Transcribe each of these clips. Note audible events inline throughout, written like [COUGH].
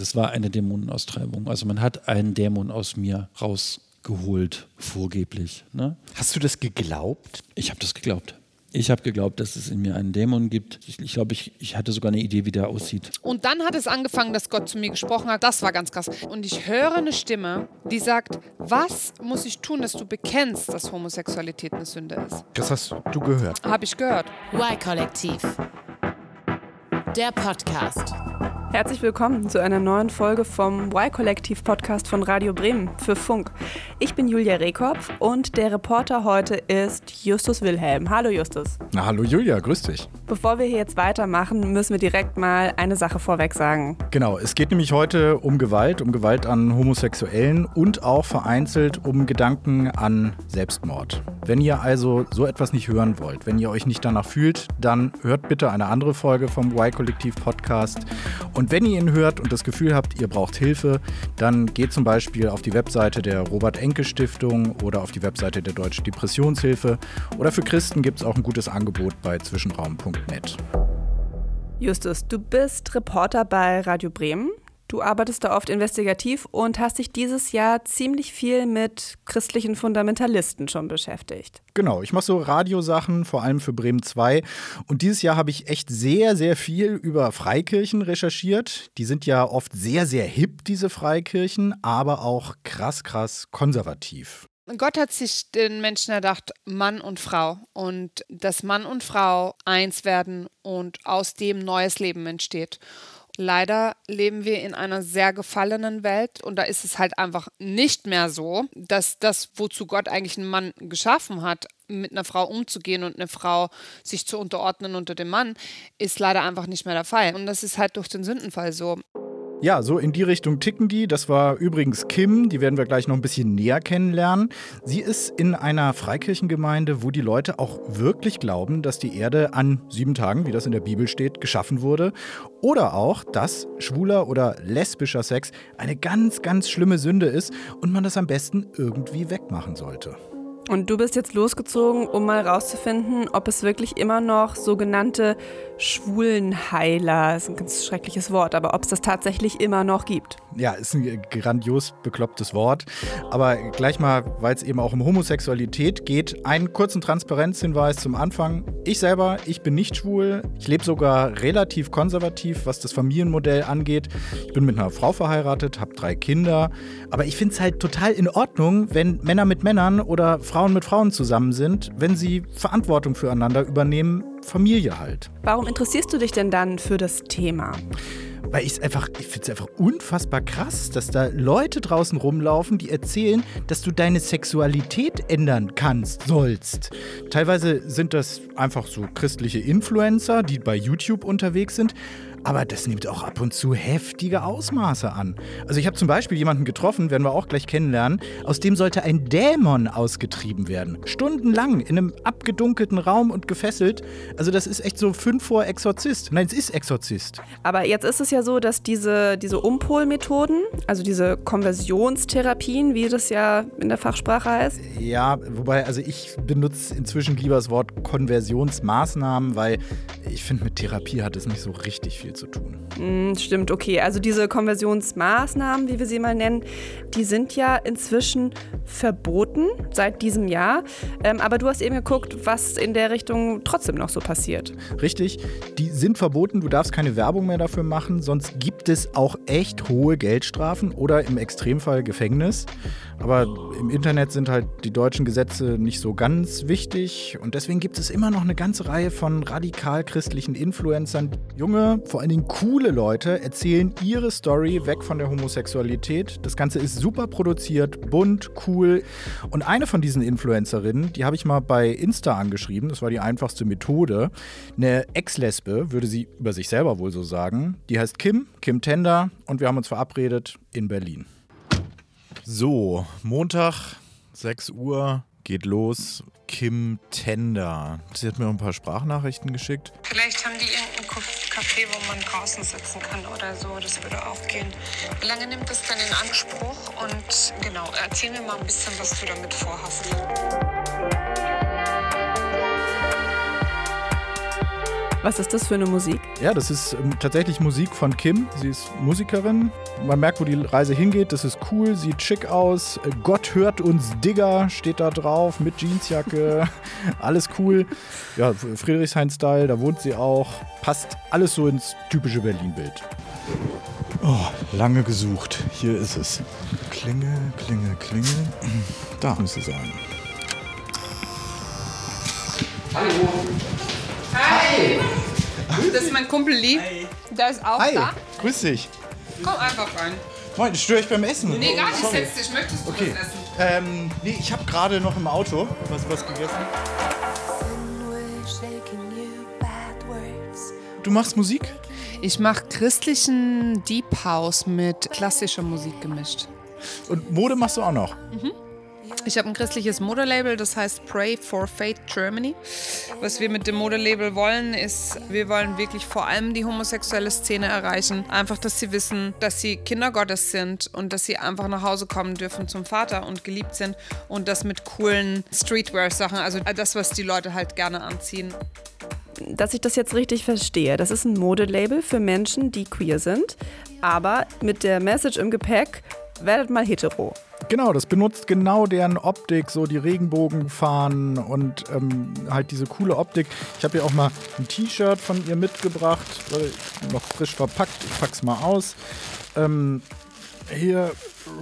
Das war eine Dämonenaustreibung. Also man hat einen Dämon aus mir rausgeholt, vorgeblich. Ne? Hast du das geglaubt? Ich habe das geglaubt. Ich habe geglaubt, dass es in mir einen Dämon gibt. Ich, ich glaube, ich, ich hatte sogar eine Idee, wie der aussieht. Und dann hat es angefangen, dass Gott zu mir gesprochen hat. Das war ganz krass. Und ich höre eine Stimme, die sagt, was muss ich tun, dass du bekennst, dass Homosexualität eine Sünde ist? Das hast du gehört. Habe ich gehört. Y-Kollektiv. Der Podcast. Herzlich willkommen zu einer neuen Folge vom Y-Kollektiv-Podcast von Radio Bremen für Funk. Ich bin Julia Rehkopf und der Reporter heute ist Justus Wilhelm. Hallo Justus. Na, hallo Julia, grüß dich. Bevor wir hier jetzt weitermachen, müssen wir direkt mal eine Sache vorweg sagen. Genau, es geht nämlich heute um Gewalt, um Gewalt an Homosexuellen und auch vereinzelt um Gedanken an Selbstmord. Wenn ihr also so etwas nicht hören wollt, wenn ihr euch nicht danach fühlt, dann hört bitte eine andere Folge vom Y-Kollektiv-Podcast. Und wenn ihr ihn hört und das Gefühl habt, ihr braucht Hilfe, dann geht zum Beispiel auf die Webseite der Robert-Enke-Stiftung oder auf die Webseite der Deutschen Depressionshilfe. Oder für Christen gibt es auch ein gutes Angebot bei zwischenraum.net. Justus, du bist Reporter bei Radio Bremen. Du arbeitest da oft investigativ und hast dich dieses Jahr ziemlich viel mit christlichen Fundamentalisten schon beschäftigt. Genau, ich mache so Radiosachen, vor allem für Bremen 2. Und dieses Jahr habe ich echt sehr, sehr viel über Freikirchen recherchiert. Die sind ja oft sehr, sehr hip, diese Freikirchen, aber auch krass, krass konservativ. Gott hat sich den Menschen erdacht, Mann und Frau. Und dass Mann und Frau eins werden und aus dem neues Leben entsteht. Leider leben wir in einer sehr gefallenen Welt und da ist es halt einfach nicht mehr so, dass das, wozu Gott eigentlich einen Mann geschaffen hat, mit einer Frau umzugehen und eine Frau sich zu unterordnen unter dem Mann, ist leider einfach nicht mehr der Fall. Und das ist halt durch den Sündenfall so. Ja, so in die Richtung ticken die. Das war übrigens Kim, die werden wir gleich noch ein bisschen näher kennenlernen. Sie ist in einer Freikirchengemeinde, wo die Leute auch wirklich glauben, dass die Erde an sieben Tagen, wie das in der Bibel steht, geschaffen wurde. Oder auch, dass schwuler oder lesbischer Sex eine ganz, ganz schlimme Sünde ist und man das am besten irgendwie wegmachen sollte. Und du bist jetzt losgezogen, um mal rauszufinden, ob es wirklich immer noch sogenannte Schwulenheiler, das ist ein ganz schreckliches Wort, aber ob es das tatsächlich immer noch gibt. Ja, ist ein grandios beklopptes Wort. Aber gleich mal, weil es eben auch um Homosexualität geht, einen kurzen Transparenzhinweis zum Anfang. Ich selber, ich bin nicht schwul. Ich lebe sogar relativ konservativ, was das Familienmodell angeht. Ich bin mit einer Frau verheiratet, habe drei Kinder. Aber ich finde es halt total in Ordnung, wenn Männer mit Männern oder Frauen mit Frauen zusammen sind, wenn sie Verantwortung füreinander übernehmen, Familie halt. Warum interessierst du dich denn dann für das Thema? Weil ich es einfach, ich finde es einfach unfassbar krass, dass da Leute draußen rumlaufen, die erzählen, dass du deine Sexualität ändern kannst, sollst. Teilweise sind das einfach so christliche Influencer, die bei YouTube unterwegs sind. Aber das nimmt auch ab und zu heftige Ausmaße an. Also ich habe zum Beispiel jemanden getroffen, werden wir auch gleich kennenlernen, aus dem sollte ein Dämon ausgetrieben werden. Stundenlang in einem abgedunkelten Raum und gefesselt. Also das ist echt so fünf vor Exorzist. Nein, es ist Exorzist. Aber jetzt ist es ja so, dass diese, diese Umpolmethoden, also diese Konversionstherapien, wie das ja in der Fachsprache heißt. Ja, wobei, also ich benutze inzwischen lieber das Wort Konversionsmaßnahmen, weil ich finde, mit Therapie hat es nicht so richtig viel zu tun. Mm, stimmt, okay. Also diese Konversionsmaßnahmen, wie wir sie mal nennen, die sind ja inzwischen verboten seit diesem Jahr. Ähm, aber du hast eben geguckt, was in der Richtung trotzdem noch so passiert. Richtig, die sind verboten. Du darfst keine Werbung mehr dafür machen. Sonst gibt es auch echt hohe Geldstrafen oder im Extremfall Gefängnis. Aber im Internet sind halt die deutschen Gesetze nicht so ganz wichtig und deswegen gibt es immer noch eine ganze Reihe von radikal christlichen Influencern. Junge, vor allen Dingen coole Leute erzählen ihre Story weg von der Homosexualität. Das Ganze ist super produziert, bunt, cool. Und eine von diesen Influencerinnen, die habe ich mal bei Insta angeschrieben, das war die einfachste Methode. Eine Ex-Lesbe, würde sie über sich selber wohl so sagen. Die heißt Kim, Kim Tender und wir haben uns verabredet in Berlin. So, Montag, 6 Uhr, geht los. Kim Tender. Sie hat mir ein paar Sprachnachrichten geschickt. Vielleicht haben die irgendein Café, wo man draußen sitzen kann oder so. Das würde auch gehen. Wie lange nimmt das denn in Anspruch? Und genau, erzähl mir mal ein bisschen, was du damit vorhast. Was ist das für eine Musik? Ja, das ist ähm, tatsächlich Musik von Kim. Sie ist Musikerin. Man merkt, wo die Reise hingeht. Das ist cool, sieht schick aus. Äh, Gott hört uns Digger steht da drauf mit Jeansjacke. [LAUGHS] alles cool. Ja, Friedrichshain-Style, da wohnt sie auch. Passt alles so ins typische Berlin-Bild. Oh, lange gesucht. Hier ist es. Klingel, Klingel, Klingel. [CLEARS THROAT] Da muss sie sein. Hi! Das ist mein Kumpel Lee. Der ist auch Hi, da. grüß dich. Komm einfach rein. Moin, störe ich beim Essen? Nee, gar nicht. Sorry. Setz dich. Möchtest du Okay. was essen? Ähm, nee, ich habe gerade noch im Auto was, was gegessen. Du machst Musik? Ich mache christlichen Deep House mit klassischer Musik gemischt. Und Mode machst du auch noch? Ich habe ein christliches Modelabel, das heißt Pray for Faith Germany. Was wir mit dem Modelabel wollen, ist, wir wollen wirklich vor allem die homosexuelle Szene erreichen. Einfach, dass sie wissen, dass sie Kinder Gottes sind und dass sie einfach nach Hause kommen dürfen zum Vater und geliebt sind und das mit coolen Streetwear-Sachen, also das, was die Leute halt gerne anziehen. Dass ich das jetzt richtig verstehe, das ist ein Modelabel für Menschen, die queer sind, aber mit der Message im Gepäck, werdet mal hetero. Genau, das benutzt genau deren Optik, so die Regenbogenfahnen und ähm, halt diese coole Optik. Ich habe hier auch mal ein T-Shirt von ihr mitgebracht, weil noch frisch verpackt. Ich pack's mal aus. Ähm, hier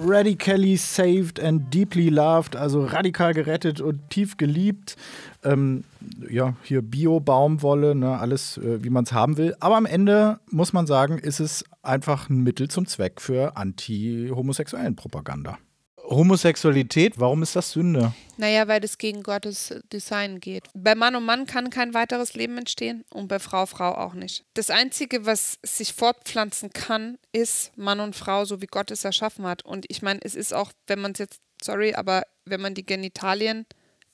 radically saved and deeply loved, also radikal gerettet und tief geliebt. Ähm, ja, hier Bio-Baumwolle, ne, alles äh, wie man es haben will. Aber am Ende muss man sagen, ist es einfach ein Mittel zum Zweck für anti-homosexuellen Propaganda. Homosexualität, warum ist das Sünde? Naja, weil es gegen Gottes Design geht. Bei Mann und Mann kann kein weiteres Leben entstehen und bei Frau Frau auch nicht. Das Einzige, was sich fortpflanzen kann, ist Mann und Frau, so wie Gott es erschaffen hat. Und ich meine, es ist auch, wenn man es jetzt, sorry, aber wenn man die Genitalien,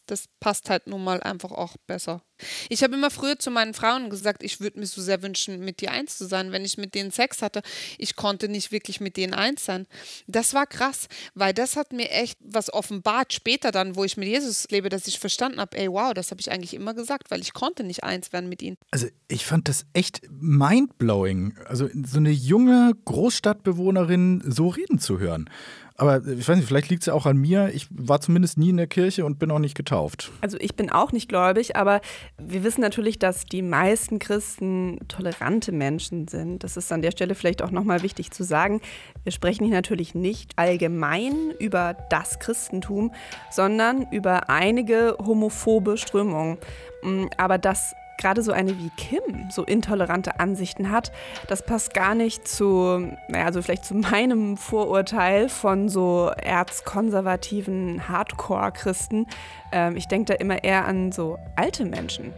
das passt halt nun mal einfach auch besser. Ich habe immer früher zu meinen Frauen gesagt, ich würde mir so sehr wünschen, mit dir eins zu sein. Wenn ich mit denen Sex hatte, ich konnte nicht wirklich mit denen eins sein. Das war krass, weil das hat mir echt was offenbart später dann, wo ich mit Jesus lebe, dass ich verstanden habe, ey, wow, das habe ich eigentlich immer gesagt, weil ich konnte nicht eins werden mit ihnen. Also ich fand das echt mindblowing, also so eine junge Großstadtbewohnerin so reden zu hören. Aber ich weiß nicht, vielleicht liegt es ja auch an mir. Ich war zumindest nie in der Kirche und bin auch nicht getauft. Also ich bin auch nicht gläubig, aber wir wissen natürlich, dass die meisten Christen tolerante Menschen sind. Das ist an der Stelle vielleicht auch nochmal wichtig zu sagen. Wir sprechen hier natürlich nicht allgemein über das Christentum, sondern über einige homophobe Strömungen. Mm, Aber dass gerade so eine wie Kim so intolerante Ansichten hat, das passt gar nicht zu, naja, also vielleicht zu meinem Vorurteil von so erzkonservativen Hardcore-Christen. Ähm, ich denke da immer eher an so alte Menschen.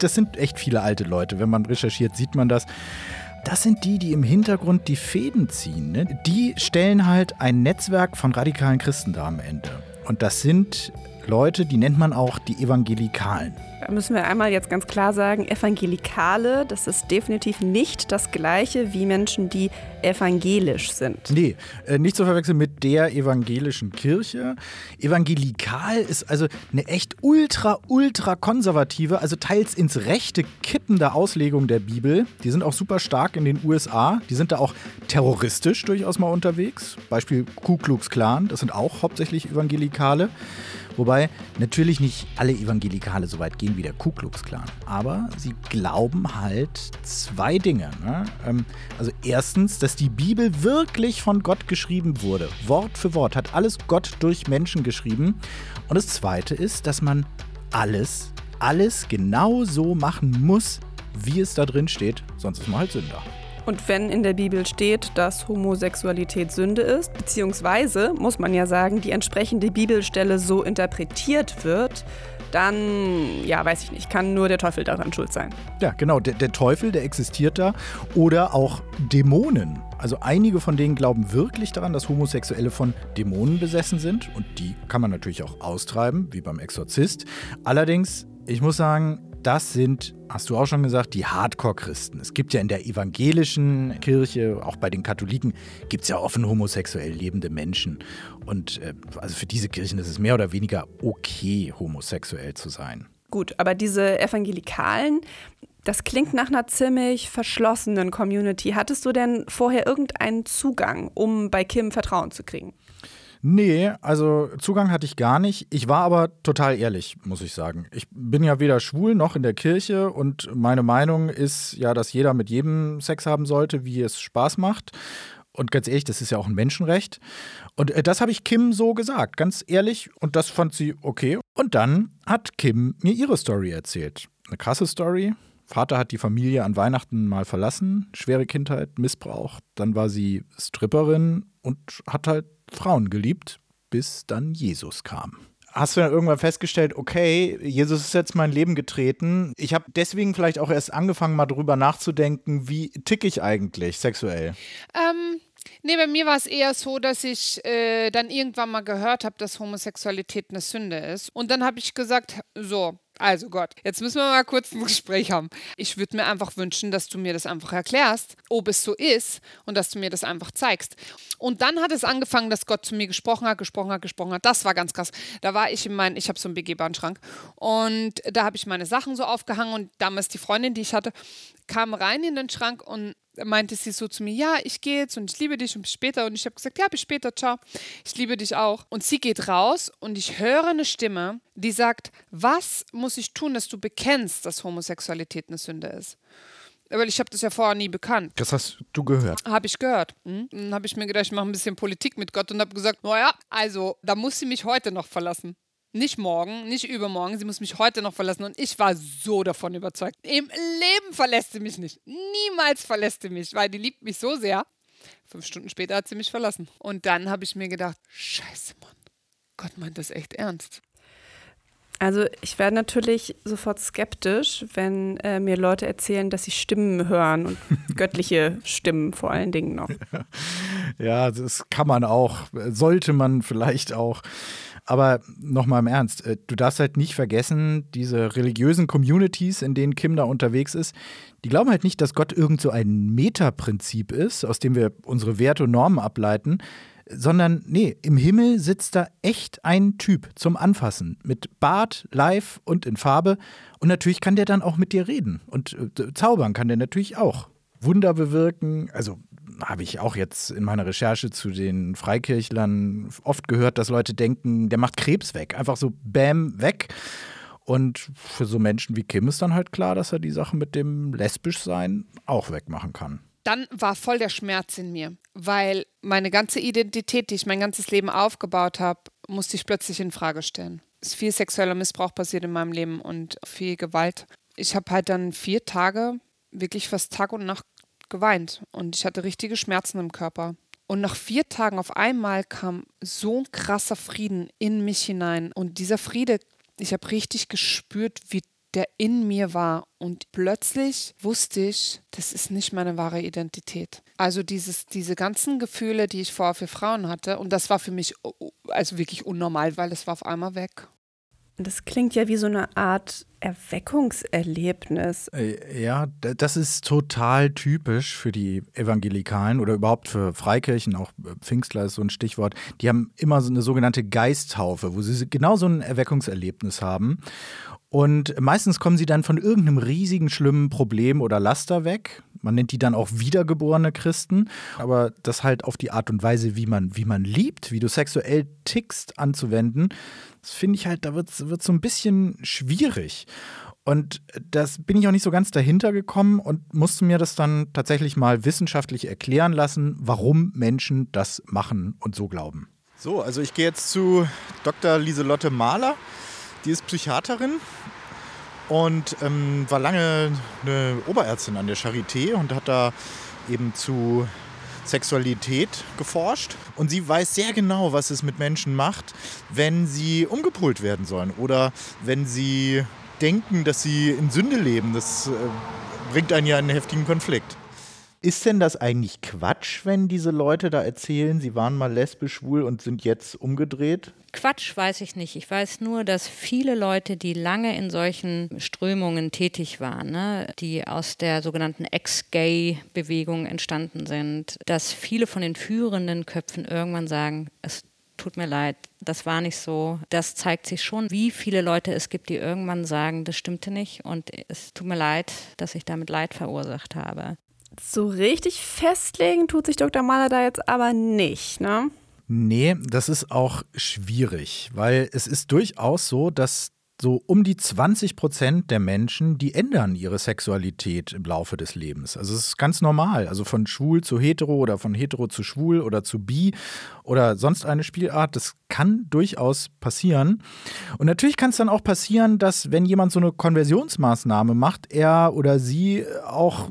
Das sind echt viele alte Leute. Wenn man recherchiert, sieht man das. Das sind die, die im Hintergrund die Fäden ziehen. Ne? Die stellen halt ein Netzwerk von radikalen Christen da am Ende. Und das sind Leute, die nennt man auch die Evangelikalen. Da müssen wir einmal jetzt ganz klar sagen, Evangelikale, das ist definitiv nicht das gleiche wie Menschen, die evangelisch sind. Nee, äh, nicht zu verwechseln mit der evangelischen Kirche. Evangelikal ist also eine echt ultra, ultra konservative, also teils ins Rechte kippende Auslegung der Bibel. Die sind auch super stark in den USA. Die sind da auch terroristisch durchaus mal unterwegs. Beispiel Ku Klux Klan, das sind auch hauptsächlich Evangelikale. Wobei natürlich nicht alle Evangelikale so weit gehen wie der Ku Klux Klan. Aber sie glauben halt zwei Dinge. Ne? Ähm, also erstens, dass die Bibel wirklich von Gott geschrieben wurde. Wort für Wort hat alles Gott durch Menschen geschrieben. Und das zweite ist, dass man alles, alles genau so machen muss, wie es da drin steht. Sonst ist man halt Sünder. Und wenn in der Bibel steht, dass Homosexualität Sünde ist, beziehungsweise, muss man ja sagen, die entsprechende Bibelstelle so interpretiert wird, dann, ja, weiß ich nicht, kann nur der Teufel daran schuld sein. Ja, genau. Der, der Teufel, der existiert da. Oder auch Dämonen. Also einige von denen glauben wirklich daran, dass Homosexuelle von Dämonen besessen sind. Und die kann man natürlich auch austreiben, wie beim Exorzist. Allerdings, ich muss sagen, das sind, hast du auch schon gesagt, die Hardcore-Christen. Es gibt ja in der evangelischen Kirche, auch bei den Katholiken, gibt es ja offen homosexuell lebende Menschen. Und äh, also für diese Kirchen ist es mehr oder weniger okay, homosexuell zu sein. Gut, aber diese Evangelikalen, Das klingt nach einer ziemlich verschlossenen Community. Hattest du denn vorher irgendeinen Zugang, um bei Kim Vertrauen zu kriegen? Nee, also Zugang hatte ich gar nicht. Ich war aber total ehrlich, muss ich sagen. Ich bin ja weder schwul noch in der Kirche und meine Meinung ist ja, dass jeder mit jedem Sex haben sollte, wie es Spaß macht. Und ganz ehrlich, das ist ja auch ein Menschenrecht. Und äh, das habe ich Kim so gesagt, ganz ehrlich. Und das fand sie okay. Und dann hat Kim mir ihre Story erzählt. Eine krasse Story. Vater hat die Familie an Weihnachten mal verlassen, schwere Kindheit, Missbrauch. Dann war sie Stripperin und hat halt Frauen geliebt, bis dann Jesus kam. Hast du dann irgendwann festgestellt, okay, Jesus ist jetzt mein Leben getreten. Ich habe deswegen vielleicht auch erst angefangen, mal drüber nachzudenken, wie tick ich eigentlich sexuell? Ähm, nee, bei mir war es eher so, dass ich äh, dann irgendwann mal gehört habe, dass Homosexualität eine Sünde ist. Und dann habe ich gesagt, so, also Gott, jetzt müssen wir mal kurz ein Gespräch haben. Ich würde mir einfach wünschen, dass du mir das einfach erklärst, ob es so ist und dass du mir das einfach zeigst. Und dann hat es angefangen, dass Gott zu mir gesprochen hat, gesprochen hat, gesprochen hat. Das war ganz krass. Da war ich in meinem, ich habe so einen begehbaren Schrank und da habe ich meine Sachen so aufgehangen und damals die Freundin, die ich hatte, kam rein in den Schrank und meinte sie so zu mir, ja, ich gehe jetzt und ich liebe dich und bis später. Und ich habe gesagt, ja, bis später, ciao. Ich liebe dich auch. Und sie geht raus und ich höre eine Stimme, die sagt, was muss ich tun, dass du bekennst, dass Homosexualität eine Sünde ist? Weil ich habe das ja vorher nie bekannt. Das hast du gehört. Habe ich gehört. Hm? Dann habe ich mir gedacht, ich mache ein bisschen Politik mit Gott und habe gesagt, naja, also da muss sie mich heute noch verlassen. Nicht morgen, nicht übermorgen. Sie muss mich heute noch verlassen. Und ich war so davon überzeugt. Im Leben verlässt sie mich nicht. Niemals verlässt sie mich, weil die liebt mich so sehr. Fünf Stunden später hat sie mich verlassen. Und dann habe ich mir gedacht, scheiße, Mann. Gott meint das echt ernst. Also ich werde natürlich sofort skeptisch, wenn äh, mir Leute erzählen, dass sie Stimmen hören und [LAUGHS] göttliche Stimmen vor allen Dingen noch. Ja, das kann man auch, sollte man vielleicht auch. Aber nochmal im Ernst, äh, du darfst halt nicht vergessen, diese religiösen Communities, in denen Kim da unterwegs ist, die glauben halt nicht, dass Gott irgend so ein Metaprinzip ist, aus dem wir unsere Werte und Normen ableiten, sondern nee, im Himmel sitzt da echt ein Typ zum Anfassen mit Bart, live und in Farbe. Und natürlich kann der dann auch mit dir reden. Und äh, zaubern kann der natürlich auch. Wunder bewirken, also habe ich auch jetzt in meiner Recherche zu den Freikirchlern oft gehört, dass Leute denken, der macht Krebs weg. Einfach so bam, weg. Und für so Menschen wie Kim ist dann halt klar, dass er die Sache mit dem Lesbischsein auch wegmachen kann. Dann war voll der Schmerz in mir, weil meine ganze Identität, die ich mein ganzes Leben aufgebaut habe, musste ich plötzlich in Frage stellen. Es ist viel sexueller Missbrauch passiert in meinem Leben und viel Gewalt. Ich habe halt dann vier Tage wirklich fast Tag und Nacht geweint und ich hatte richtige Schmerzen im Körper. Und nach vier Tagen auf einmal kam so ein krasser Frieden in mich hinein. Und dieser Friede, ich habe richtig gespürt, wie der in mir war. Und plötzlich wusste ich, das ist nicht meine wahre Identität. Also dieses, diese ganzen Gefühle, die ich vorher für Frauen hatte, und das war für mich also wirklich unnormal, weil es war auf einmal weg. Das klingt ja wie so eine Art Erweckungserlebnis. Äh, ja, das ist total typisch für die Evangelikalen oder überhaupt für Freikirchen, auch äh, Pfingstler ist so ein Stichwort. Die haben immer so eine sogenannte Geisttaufe, wo sie genau so ein Erweckungserlebnis haben. Und meistens kommen sie dann von irgendeinem riesigen, schlimmen Problem oder Laster weg. Man nennt die dann auch wiedergeborene Christen. Aber das halt auf die Art und Weise, wie man, wie man liebt, wie du sexuell tickst, anzuwenden, das finde ich halt, da wird es so ein bisschen schwierig. Und das bin ich auch nicht so ganz dahinter gekommen und musste mir das dann tatsächlich mal wissenschaftlich erklären lassen, warum Menschen das machen und so glauben. So, also ich gehe jetzt zu Dr. Lieselotte Mahler. Die ist Psychiaterin und ähm, war lange eine Oberärztin an der Charité und hat da eben zu Sexualität geforscht. Und sie weiß sehr genau, was es mit Menschen macht, wenn sie umgepolt werden sollen oder wenn sie denken, dass sie in Sünde leben. Das äh, bringt einen ja in einen heftigen Konflikt. Ist denn das eigentlich Quatsch, wenn diese Leute da erzählen, sie waren mal lesbisch, schwul und sind jetzt umgedreht? Quatsch weiß ich nicht. Ich weiß nur, dass viele Leute, die lange in solchen Strömungen tätig waren, ne, die aus der sogenannten Ex-Gay-Bewegung entstanden sind, dass viele von den führenden Köpfen irgendwann sagen, es tut mir leid, das war nicht so. Das zeigt sich schon, wie viele Leute es gibt, die irgendwann sagen, das stimmte nicht und es tut mir leid, dass ich damit Leid verursacht habe. So richtig festlegen tut sich Dr. Mahler da jetzt aber nicht, ne? Nee, das ist auch schwierig, weil es ist durchaus so, dass so um die 20 Prozent der Menschen, die ändern ihre Sexualität im Laufe des Lebens. Also es ist ganz normal. Also von schwul zu hetero oder von hetero zu schwul oder zu bi oder sonst eine Spielart. Das kann durchaus passieren. Und natürlich kann es dann auch passieren, dass wenn jemand so eine Konversionsmaßnahme macht, er oder sie auch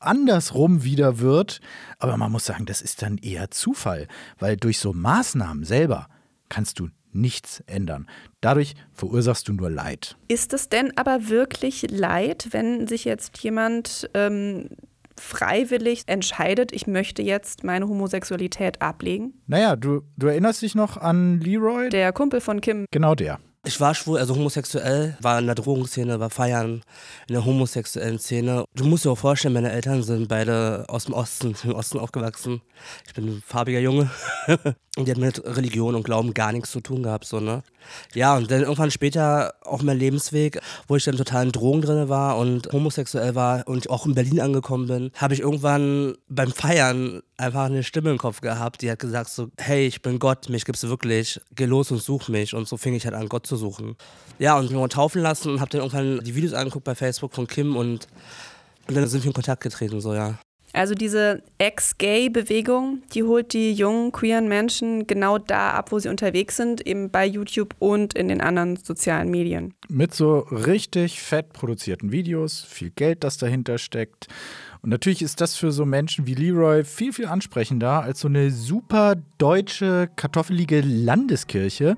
andersrum wieder wird. Aber man muss sagen, das ist dann eher Zufall, weil durch so Maßnahmen selber kannst du nichts ändern. Dadurch verursachst du nur Leid. Ist es denn aber wirklich Leid, wenn sich jetzt jemand ähm, freiwillig entscheidet, ich möchte jetzt meine Homosexualität ablegen? Naja, du, du erinnerst dich noch an Leroy? Der Kumpel von Kim. Genau der. Ich war schwul, also homosexuell, war in der Drogenszene, war feiern in der homosexuellen Szene. Du musst dir auch vorstellen, meine Eltern sind beide aus dem Osten, im Osten aufgewachsen. Ich bin ein farbiger Junge. [LAUGHS] und die hat mit Religion und Glauben gar nichts zu tun gehabt, so, ne? Ja, und dann irgendwann später auch mein Lebensweg, wo ich dann total in Drogen drin war und homosexuell war und auch in Berlin angekommen bin, habe ich irgendwann beim Feiern einfach eine Stimme im Kopf gehabt, die hat gesagt so, hey, ich bin Gott, mich gibt's wirklich, geh los und such mich. Und so fing ich halt an, Gott zu suchen. Ja, und mich mal taufen lassen und habe dann irgendwann die Videos angeguckt bei Facebook von Kim und, und dann sind wir in Kontakt getreten, so, ja. Also diese Ex-Gay-Bewegung, die holt die jungen queeren Menschen genau da ab, wo sie unterwegs sind, eben bei YouTube und in den anderen sozialen Medien. Mit so richtig fett produzierten Videos, viel Geld, das dahinter steckt. Und natürlich ist das für so Menschen wie Leroy viel, viel ansprechender als so eine super deutsche, kartoffelige Landeskirche,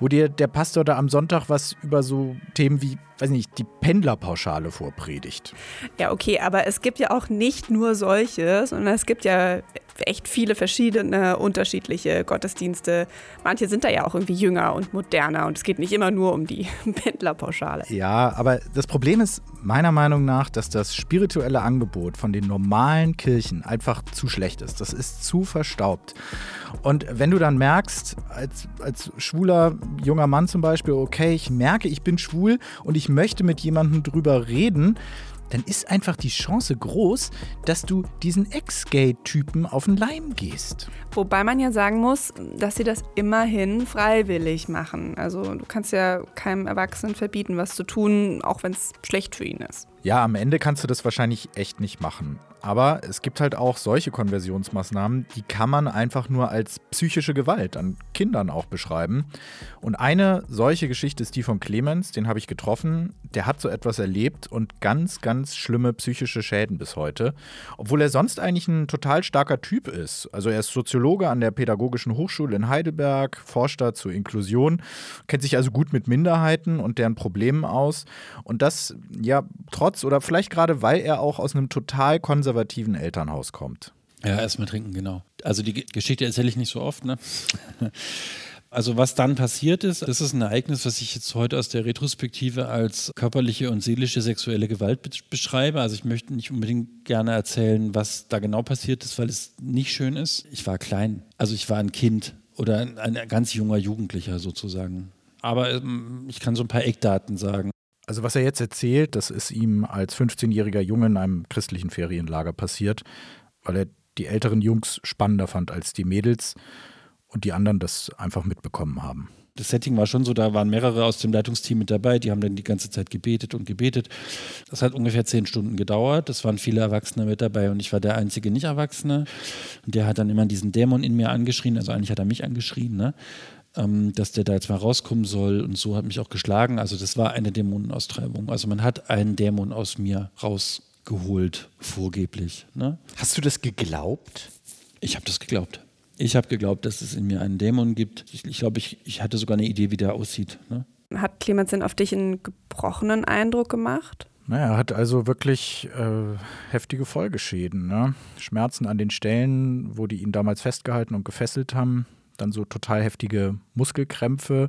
wo dir der Pastor da am Sonntag was über so Themen wie, weiß nicht, die Pendlerpauschale vorpredigt. Ja, okay, aber es gibt ja auch nicht nur solche, sondern es gibt ja echt viele verschiedene unterschiedliche Gottesdienste. Manche sind da ja auch irgendwie jünger und moderner und es geht nicht immer nur um die [LAUGHS] Pendlerpauschale. Ja, aber das Problem ist meiner Meinung nach, dass das spirituelle Angebot von den normalen Kirchen einfach zu schlecht ist. Das ist zu verstaubt. Und wenn du dann merkst, als, als schwuler junger Mann zum Beispiel, okay, ich merke, ich bin schwul und ich möchte mit jemandem drüber reden, dann ist einfach die Chance groß, dass du diesen Ex-Gay-Typen auf den Leim gehst. Wobei man ja sagen muss, dass sie das immerhin freiwillig machen. Also du kannst ja keinem Erwachsenen verbieten, was zu tun, auch wenn es schlecht für ihn ist. Ja, am Ende kannst du das wahrscheinlich echt nicht machen. Aber es gibt halt auch solche Konversionsmaßnahmen, die kann man einfach nur als psychische Gewalt an Kindern auch beschreiben. Und eine solche Geschichte ist die von Clemens, den habe ich getroffen. Der hat so etwas erlebt und ganz, ganz schlimme psychische Schäden bis heute. Obwohl er sonst eigentlich ein total starker Typ ist. Also er ist Soziologe an der Pädagogischen Hochschule in Heidelberg, forscht da zur Inklusion, kennt sich also gut mit Minderheiten und deren Problemen aus. Und das, ja, trotz oder vielleicht gerade weil er auch aus einem total konservativen Elternhaus kommt. Ja, erstmal trinken, genau. Also die Geschichte erzähle ich nicht so oft, ne? [LAUGHS] Also was dann passiert ist, das ist ein Ereignis, was ich jetzt heute aus der Retrospektive als körperliche und seelische sexuelle Gewalt beschreibe. Also ich möchte nicht unbedingt gerne erzählen, was da genau passiert ist, weil es nicht schön ist. Ich war klein, also ich war ein Kind oder ein, ganz junger Jugendlicher sozusagen. Aber ähm, ich kann so ein paar Eckdaten sagen. Also was er jetzt erzählt, das ist ihm als 15-jähriger Junge in einem christlichen Ferienlager passiert, weil er die älteren Jungs spannender fand als die Mädels und die anderen das einfach mitbekommen haben. Das Setting war schon so, da waren mehrere aus dem Leitungsteam mit dabei, die haben dann die ganze Zeit gebetet und gebetet. Das hat ungefähr zehn Stunden gedauert. Es waren viele Erwachsene mit dabei und ich war der einzige Nicht-Erwachsene. Und der hat dann immer diesen Dämon in mir angeschrien, also eigentlich hat er mich angeschrien, ne? Ähm, dass der da jetzt mal rauskommen soll und so hat mich auch geschlagen. Also das war eine Dämonenaustreibung. Also man hat einen Dämon aus mir rausgeholt, vorgeblich. Ne? Hast du das geglaubt? Ich habe das geglaubt. Ich habe geglaubt, dass es in mir einen Dämon gibt. Ich, ich glaube, ich, ich hatte sogar eine Idee, wie der aussieht. Ne? Hat Clemens denn auf dich einen gebrochenen Eindruck gemacht? Naja, er hat also wirklich äh, heftige Folgeschäden. Ne? Schmerzen an den Stellen, wo die ihn damals festgehalten und gefesselt haben dann so total heftige Muskelkrämpfe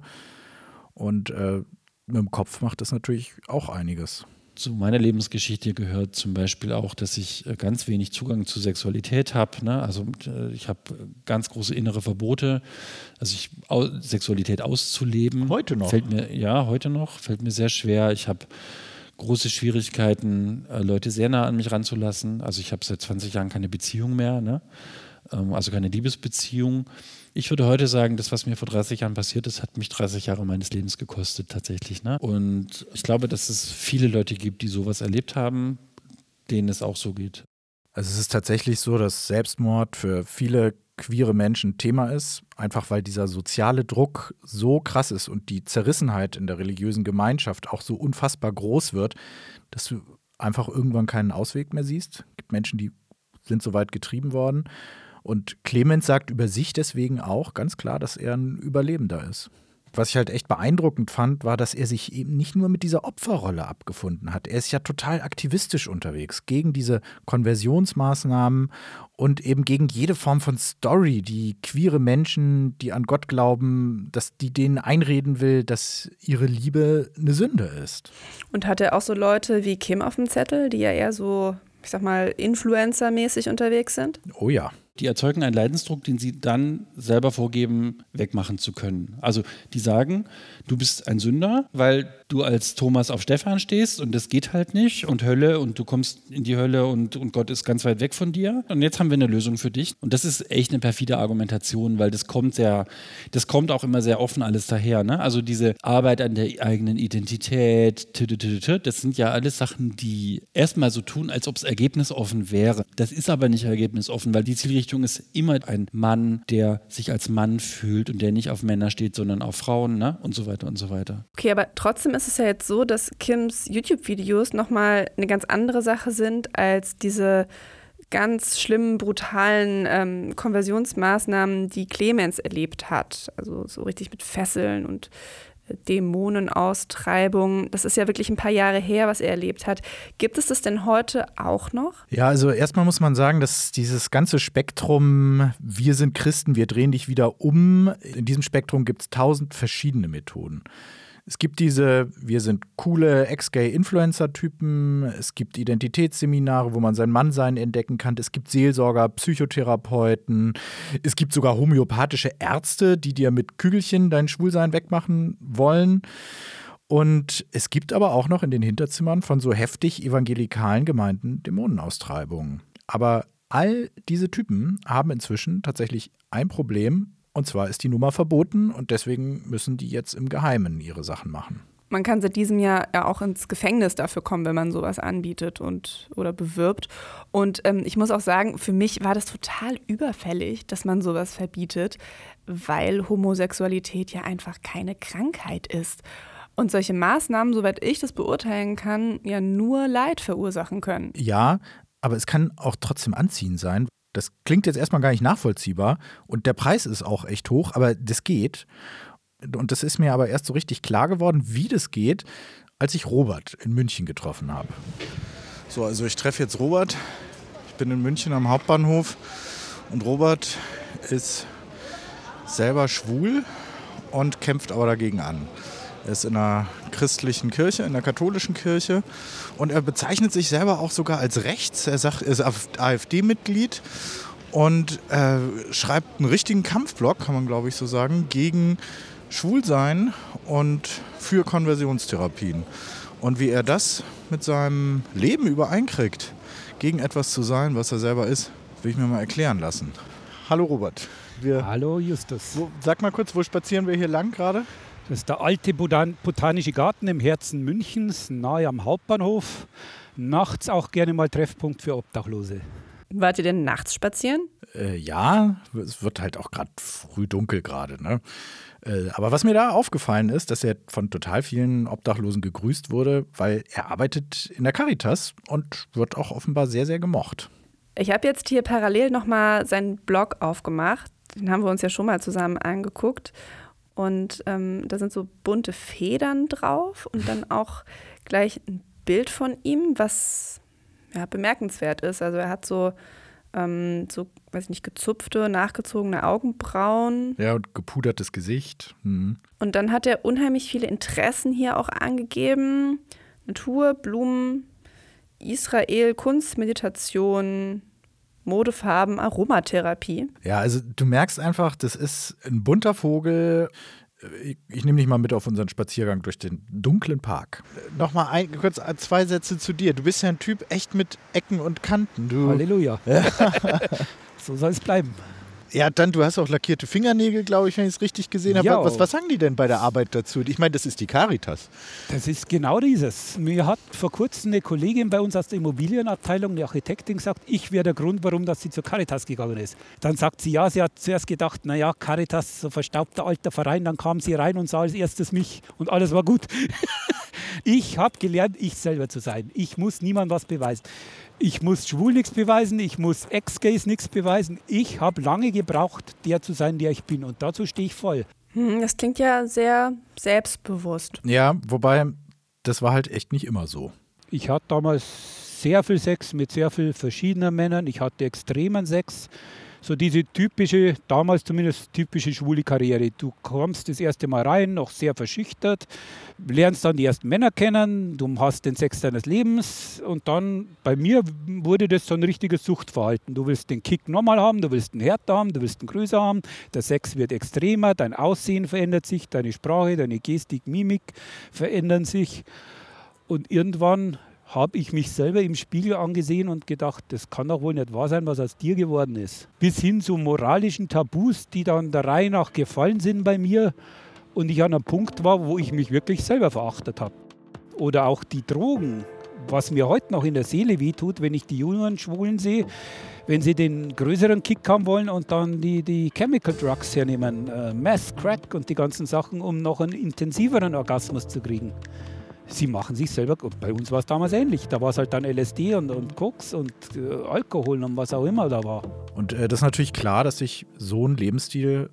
und äh, mit dem Kopf macht das natürlich auch einiges. zu meiner Lebensgeschichte gehört zum Beispiel auch, dass ich äh, ganz wenig Zugang zu Sexualität habe. Ne? Also äh, ich habe ganz große innere Verbote, also ich Sexualität auszuleben. Heute noch? Fällt mir, ja, heute noch. Fällt mir sehr schwer. Ich habe große Schwierigkeiten, äh, Leute sehr nah an mich ranzulassen. Also ich habe seit 20 Jahren keine Beziehung mehr, ne? Ähm, also keine Liebesbeziehung. Ich würde heute sagen, das, was mir vor 30 Jahren passiert ist, hat mich 30 Jahre meines Lebens gekostet tatsächlich. Ne? Und ich glaube, dass es viele Leute gibt, die sowas erlebt haben, denen es auch so geht. Also es ist tatsächlich so, dass Selbstmord für viele queere Menschen Thema ist, einfach weil dieser soziale Druck so krass ist und die Zerrissenheit in der religiösen Gemeinschaft auch so unfassbar groß wird, dass du einfach irgendwann keinen Ausweg mehr siehst. Es gibt Menschen, die sind so weit getrieben worden. Und Clemens sagt über sich deswegen auch ganz klar, dass er ein Überlebender ist. Was ich halt echt beeindruckend fand, war, dass er sich eben nicht nur mit dieser Opferrolle abgefunden hat. Er ist ja total aktivistisch unterwegs gegen diese Konversionsmaßnahmen und eben gegen jede Form von Story, die queere Menschen, die an Gott glauben, dass die denen einreden will, dass ihre Liebe eine Sünde ist. Und hat er auch so Leute wie Kim auf dem Zettel, die ja eher so, ich sag mal, Influencer-mäßig unterwegs sind? Oh ja. Die erzeugen einen Leidensdruck, den sie dann selber vorgeben, wegmachen zu können. Also die sagen, du bist ein Sünder, weil du als Thomas auf Stefan stehst und das geht halt nicht und Hölle und du kommst in die Hölle und, und Gott ist ganz weit weg von dir. Und jetzt haben wir eine Lösung für dich. Und das ist echt eine perfide Argumentation, weil das kommt sehr, das kommt auch immer sehr offen alles daher. Ne? Also diese Arbeit an der eigenen Identität, das sind ja alles Sachen, die erstmal so tun, als ob es ergebnisoffen wäre. Das ist aber nicht ergebnisoffen, weil die Zielrichtung Richtung ist immer ein Mann, der sich als Mann fühlt und der nicht auf Männer steht, sondern auf Frauen ne? und so weiter und so weiter. Okay, aber trotzdem ist es ja jetzt so, dass Kims YouTube-Videos nochmal eine ganz andere Sache sind als diese ganz schlimmen, brutalen ähm, Konversionsmaßnahmen, die Clemens erlebt hat. Also so richtig mit Fesseln und Dämonenaustreibung. Das ist ja wirklich ein paar Jahre her, was er erlebt hat. Gibt es das denn heute auch noch? Ja, also erstmal muss man sagen, dass dieses ganze Spektrum, wir sind Christen, wir drehen dich wieder um, in diesem Spektrum gibt es tausend verschiedene Methoden. Es gibt diese, wir sind coole Ex-Gay-Influencer-Typen, es gibt Identitätsseminare, wo man sein Mannsein entdecken kann, es gibt Seelsorger, Psychotherapeuten, es gibt sogar homöopathische Ärzte, die dir mit Kügelchen dein Schwulsein wegmachen wollen. Und es gibt aber auch noch in den Hinterzimmern von so heftig evangelikalen Gemeinden Dämonenaustreibungen. Aber all diese Typen haben inzwischen tatsächlich ein Problem, und zwar ist die Nummer verboten und deswegen müssen die jetzt im Geheimen ihre Sachen machen. Man kann seit diesem Jahr ja auch ins Gefängnis dafür kommen, wenn man sowas anbietet und oder bewirbt. Und ähm, ich muss auch sagen, für mich war das total überfällig, dass man sowas verbietet, weil Homosexualität ja einfach keine Krankheit ist. Und solche Maßnahmen, soweit ich das beurteilen kann, ja nur Leid verursachen können. Ja, aber es kann auch trotzdem anziehend sein, das klingt jetzt erstmal gar nicht nachvollziehbar und der Preis ist auch echt hoch, aber das geht. Und das ist mir aber erst so richtig klar geworden, wie das geht, als ich Robert in München getroffen habe. So, also ich treffe jetzt Robert. Ich bin in München am Hauptbahnhof und Robert ist selber schwul und kämpft aber dagegen an. Er ist in einer christlichen Kirche, in der katholischen Kirche. Und er bezeichnet sich selber auch sogar als rechts. Er sagt, er ist AfD-Mitglied und äh, schreibt einen richtigen Kampfblock, kann man glaube ich so sagen, gegen Schwulsein und für Konversionstherapien. Und wie er das mit seinem Leben übereinkriegt, gegen etwas zu sein, was er selber ist, will ich mir mal erklären lassen. Hallo Robert. Wir Hallo Justus. Wo, sag mal kurz, wo spazieren wir hier lang gerade? Das ist der alte Botanische Garten im Herzen Münchens, nahe am Hauptbahnhof. Nachts auch gerne mal Treffpunkt für Obdachlose. Wart ihr denn nachts spazieren? Äh, ja, es wird halt auch gerade früh dunkel gerade. Ne? Äh, aber was mir da aufgefallen ist, dass er von total vielen Obdachlosen gegrüßt wurde, weil er arbeitet in der Caritas und wird auch offenbar sehr, sehr gemocht. Ich habe jetzt hier parallel nochmal seinen Blog aufgemacht. Den haben wir uns ja schon mal zusammen angeguckt. Und ähm, da sind so bunte Federn drauf und dann [LAUGHS] auch gleich ein Bild von ihm, was ja, bemerkenswert ist. Also er hat so, ähm, so, weiß ich nicht, gezupfte, nachgezogene Augenbrauen. Ja, und gepudertes Gesicht. Mhm. Und dann hat er unheimlich viele Interessen hier auch angegeben. Natur, Blumen, Israel, Kunst, Meditation, Modefarben, Aromatherapie. Ja, also du merkst einfach, das ist ein bunter Vogel. Ich, ich nehme dich mal mit auf unseren Spaziergang durch den dunklen Park. Nochmal ein, kurz zwei Sätze zu dir. Du bist ja ein Typ echt mit Ecken und Kanten. Du, Halleluja. [LAUGHS] so soll es bleiben. Ja, dann, du hast auch lackierte Fingernägel, glaube ich, wenn ich es richtig gesehen habe. Was, was sagen die denn bei der Arbeit dazu? Ich meine, das ist die Caritas. Das ist genau dieses. Mir hat vor kurzem eine Kollegin bei uns aus der Immobilienabteilung, eine Architektin, gesagt, ich wäre der Grund, warum dass sie zur Caritas gegangen ist. Dann sagt sie, ja, sie hat zuerst gedacht, naja, Caritas, so verstaubter alter Verein. Dann kam sie rein und sah als erstes mich und alles war gut. [LAUGHS] ich habe gelernt, ich selber zu sein. Ich muss niemand was beweisen. Ich muss schwul nichts beweisen, ich muss Ex-Gays nichts beweisen. Ich habe lange gebraucht, der zu sein, der ich bin. Und dazu stehe ich voll. Hm, das klingt ja sehr selbstbewusst. Ja, wobei, das war halt echt nicht immer so. Ich hatte damals sehr viel Sex mit sehr vielen verschiedenen Männern. Ich hatte extremen Sex. So diese typische, damals zumindest typische schwule Karriere. Du kommst das erste Mal rein, noch sehr verschüchtert, lernst dann die ersten Männer kennen, du hast den Sex deines Lebens und dann bei mir wurde das so ein richtiges Suchtverhalten. Du willst den Kick nochmal haben, du willst einen härter haben, du willst einen größer haben, der Sex wird extremer, dein Aussehen verändert sich, deine Sprache, deine Gestik, Mimik verändern sich und irgendwann habe ich mich selber im Spiegel angesehen und gedacht, das kann doch wohl nicht wahr sein, was aus dir geworden ist. Bis hin zu moralischen Tabus, die dann der Reihe nach gefallen sind bei mir und ich an einem Punkt war, wo ich mich wirklich selber verachtet habe. Oder auch die Drogen, was mir heute noch in der Seele wehtut, wenn ich die jungen Schwulen sehe, wenn sie den größeren Kick haben wollen und dann die, die Chemical Drugs hernehmen, äh, Meth, Crack und die ganzen Sachen, um noch einen intensiveren Orgasmus zu kriegen sie machen sich selber, und bei uns war es damals ähnlich, da war es halt dann LSD und, und Koks und äh, Alkohol und was auch immer da war. Und äh, das ist natürlich klar, dass sich so ein Lebensstil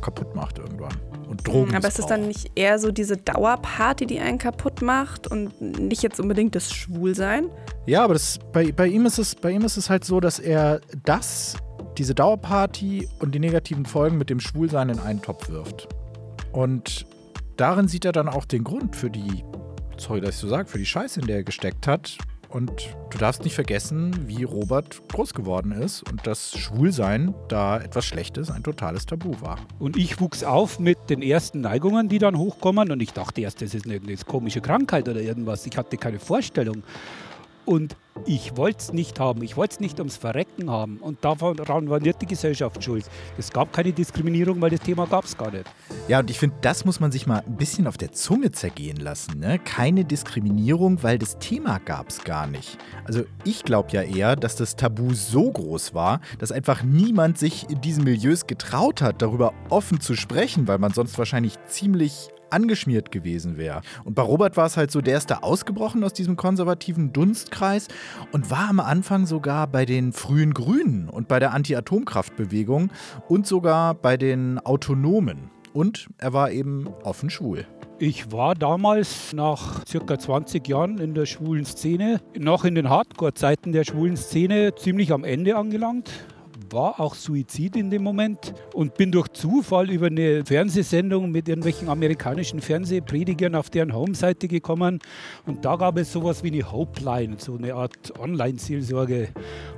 kaputt macht irgendwann. Und Drogen. Aber ist es dann nicht eher so diese Dauerparty, die einen kaputt macht und nicht jetzt unbedingt das Schwulsein? Ja, aber das, bei, bei, ihm ist es, bei ihm ist es halt so, dass er das, diese Dauerparty und die negativen Folgen mit dem Schwulsein in einen Topf wirft. Und darin sieht er dann auch den Grund für die sorry, dass ich so sage, für die Scheiße, in der er gesteckt hat. Und du darfst nicht vergessen, wie Robert groß geworden ist und dass Schwulsein da etwas Schlechtes, ein totales Tabu war. Und ich wuchs auf mit den ersten Neigungen, die dann hochkommen. Und ich dachte erst, das ist eine, eine komische Krankheit oder irgendwas. Ich hatte keine Vorstellung. Und ich wollte es nicht haben. Ich wollte es nicht ums Verrecken haben. Und daran war nicht die Gesellschaft schuld. Es gab keine Diskriminierung, weil das Thema gab es gar nicht. Ja, und ich finde, das muss man sich mal ein bisschen auf der Zunge zergehen lassen. Ne? Keine Diskriminierung, weil das Thema gab es gar nicht. Also ich glaube ja eher, dass das Tabu so groß war, dass einfach niemand sich in diesen Milieus getraut hat, darüber offen zu sprechen, weil man sonst wahrscheinlich ziemlich angeschmiert gewesen wäre. Und bei Robert war es halt so, der ist da ausgebrochen aus diesem konservativen Dunstkreis und war am Anfang sogar bei den frühen Grünen und bei der Anti-Atomkraftbewegung und sogar bei den Autonomen. Und er war eben offen schwul. Ich war damals nach circa 20 Jahren in der schwulen Szene, noch in den Hardcore-Zeiten der schwulen Szene, ziemlich am Ende angelangt war auch Suizid in dem Moment und bin durch Zufall über eine Fernsehsendung mit irgendwelchen amerikanischen Fernsehpredigern auf deren Homeseite gekommen und da gab es sowas wie eine Hopeline, so eine Art Online-Seelsorge.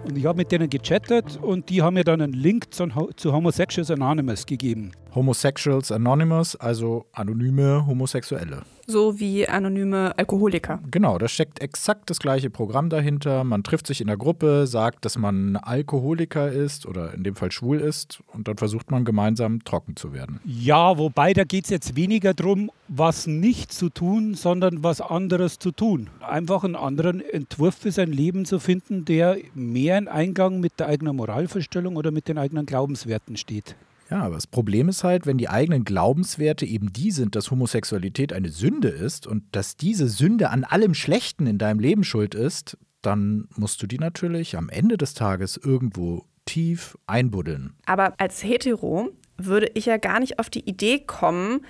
Und ich habe mit denen gechattet und die haben mir dann einen Link zu, zu Homosexuals Anonymous gegeben. Homosexuals Anonymous, also anonyme Homosexuelle. So wie anonyme Alkoholiker. Genau, da steckt exakt das gleiche Programm dahinter. Man trifft sich in der Gruppe, sagt, dass man Alkoholiker ist oder in dem Fall schwul ist und dann versucht man gemeinsam trocken zu werden. Ja, wobei da geht es jetzt weniger darum, was nicht zu tun, sondern was anderes zu tun. Einfach einen anderen Entwurf für sein Leben zu finden, der mehr in Eingang mit der eigenen Moralvorstellung oder mit den eigenen Glaubenswerten steht. Ja, aber das Problem ist halt, wenn die eigenen Glaubenswerte eben die sind, dass Homosexualität eine Sünde ist und dass diese Sünde an allem Schlechten in deinem Leben schuld ist, dann musst du die natürlich am Ende des Tages irgendwo tief einbuddeln. Aber als Hetero würde ich ja gar nicht auf die Idee kommen,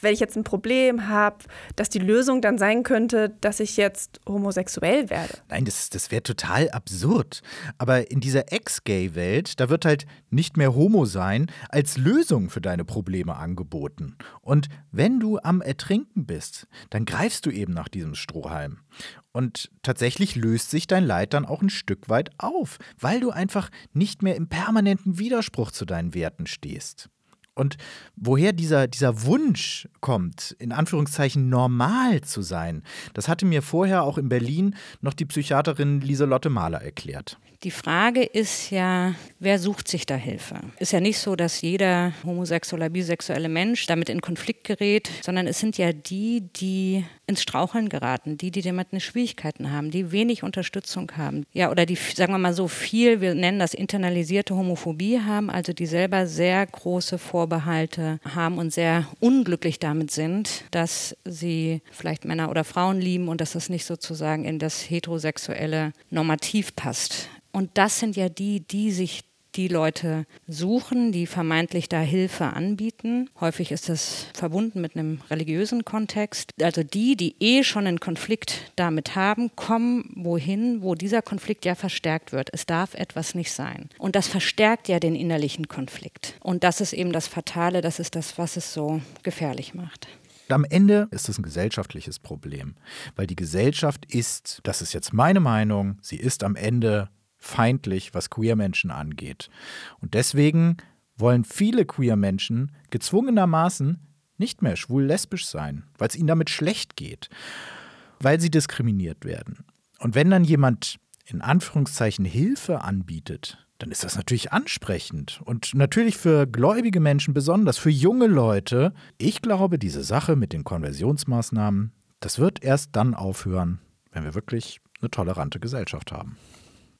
wenn ich jetzt ein Problem habe, dass die Lösung dann sein könnte, dass ich jetzt homosexuell werde. Nein, das, das wäre total absurd. Aber in dieser Ex-Gay-Welt, da wird halt nicht mehr Homo sein als Lösung für deine Probleme angeboten. Und wenn du am Ertrinken bist, dann greifst du eben nach diesem Strohhalm. Und tatsächlich löst sich dein Leid dann auch ein Stück weit auf, weil du einfach nicht mehr im permanenten Widerspruch zu deinen Werten stehst. Und woher dieser, dieser Wunsch kommt, in Anführungszeichen normal zu sein, das hatte mir vorher auch in Berlin noch die Psychiaterin Lieselotte Mahler erklärt. Die Frage ist ja, wer sucht sich da Hilfe? Ist ja nicht so, dass jeder homosexuelle, bisexuelle Mensch damit in Konflikt gerät, sondern es sind ja die, die ins Straucheln geraten, die, die damit eine Schwierigkeiten haben, die wenig Unterstützung haben. Ja, oder die, sagen wir mal so viel, wir nennen das internalisierte Homophobie haben, also die selber sehr große Vorbehalte haben und sehr unglücklich damit sind, dass sie vielleicht Männer oder Frauen lieben und dass das nicht sozusagen in das heterosexuelle Normativ passt. Und das sind ja die, die sich die Leute suchen, die vermeintlich da Hilfe anbieten. Häufig ist das verbunden mit einem religiösen Kontext. Also die, die eh schon einen Konflikt damit haben, kommen wohin, wo dieser Konflikt ja verstärkt wird. Es darf etwas nicht sein. Und das verstärkt ja den innerlichen Konflikt. Und das ist eben das Fatale, das ist das, was es so gefährlich macht. Am Ende ist es ein gesellschaftliches Problem, weil die Gesellschaft ist, das ist jetzt meine Meinung, sie ist am Ende feindlich, was Queer-Menschen angeht. Und deswegen wollen viele Queer-Menschen gezwungenermaßen nicht mehr schwul-lesbisch sein, weil es ihnen damit schlecht geht, weil sie diskriminiert werden. Und wenn dann jemand in Anführungszeichen Hilfe anbietet, dann ist das natürlich ansprechend und natürlich für gläubige Menschen besonders, für junge Leute. Ich glaube, diese Sache mit den Konversionsmaßnahmen, das wird erst dann aufhören, wenn wir wirklich eine tolerante Gesellschaft haben.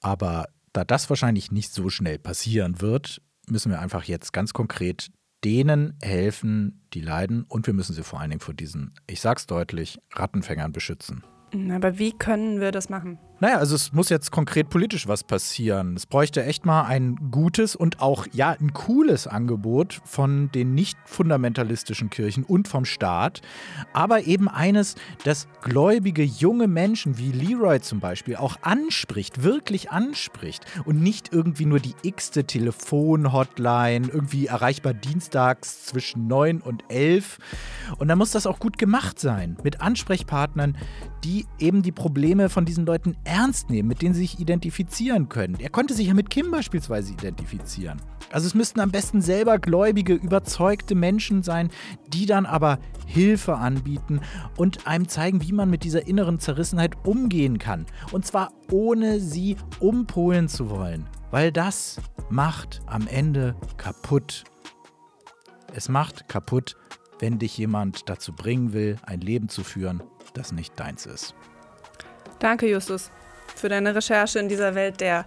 Aber da das wahrscheinlich nicht so schnell passieren wird, müssen wir einfach jetzt ganz konkret denen helfen, die leiden und wir müssen sie vor allen Dingen vor diesen, ich sag's deutlich, Rattenfängern beschützen. Aber wie können wir das machen? Naja, also es muss jetzt konkret politisch was passieren. Es bräuchte echt mal ein gutes und auch, ja, ein cooles Angebot von den nicht fundamentalistischen Kirchen und vom Staat. Aber eben eines, das gläubige junge Menschen wie Leroy zum Beispiel auch anspricht, wirklich anspricht. Und nicht irgendwie nur die x-te Telefon-Hotline, irgendwie erreichbar dienstags zwischen 9 und 11. Und dann muss das auch gut gemacht sein. Mit Ansprechpartnern, die eben die Probleme von diesen Leuten ernst nehmen, mit denen sie sich identifizieren können. Er konnte sich ja mit Kim beispielsweise identifizieren. Also es müssten am besten selber gläubige, überzeugte Menschen sein, die dann aber Hilfe anbieten und einem zeigen, wie man mit dieser inneren Zerrissenheit umgehen kann. Und zwar ohne sie umpolen zu wollen. Weil das macht am Ende kaputt. Es macht kaputt, wenn dich jemand dazu bringen will, ein Leben zu führen, das nicht deins ist. Danke, Justus, für deine Recherche in dieser Welt der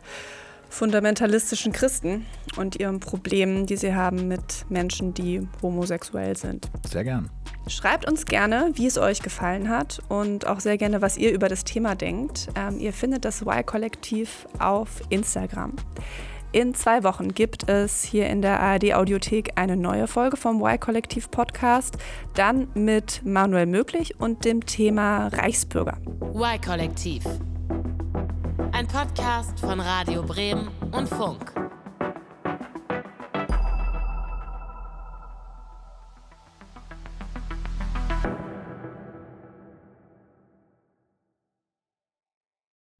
fundamentalistischen Christen und ihren Problemen, die sie haben mit Menschen, die homosexuell sind. Sehr gern. Schreibt uns gerne, wie es euch gefallen hat und auch sehr gerne, was ihr über das Thema denkt. Ähm, ihr findet das Y-Kollektiv auf Instagram. In zwei Wochen gibt es hier in der ARD Audiothek eine neue Folge vom Y-Kollektiv Podcast, dann mit Manuel Möglich und dem Thema Reichsbürger. Y-Kollektiv. Ein Podcast von Radio Bremen und Funk.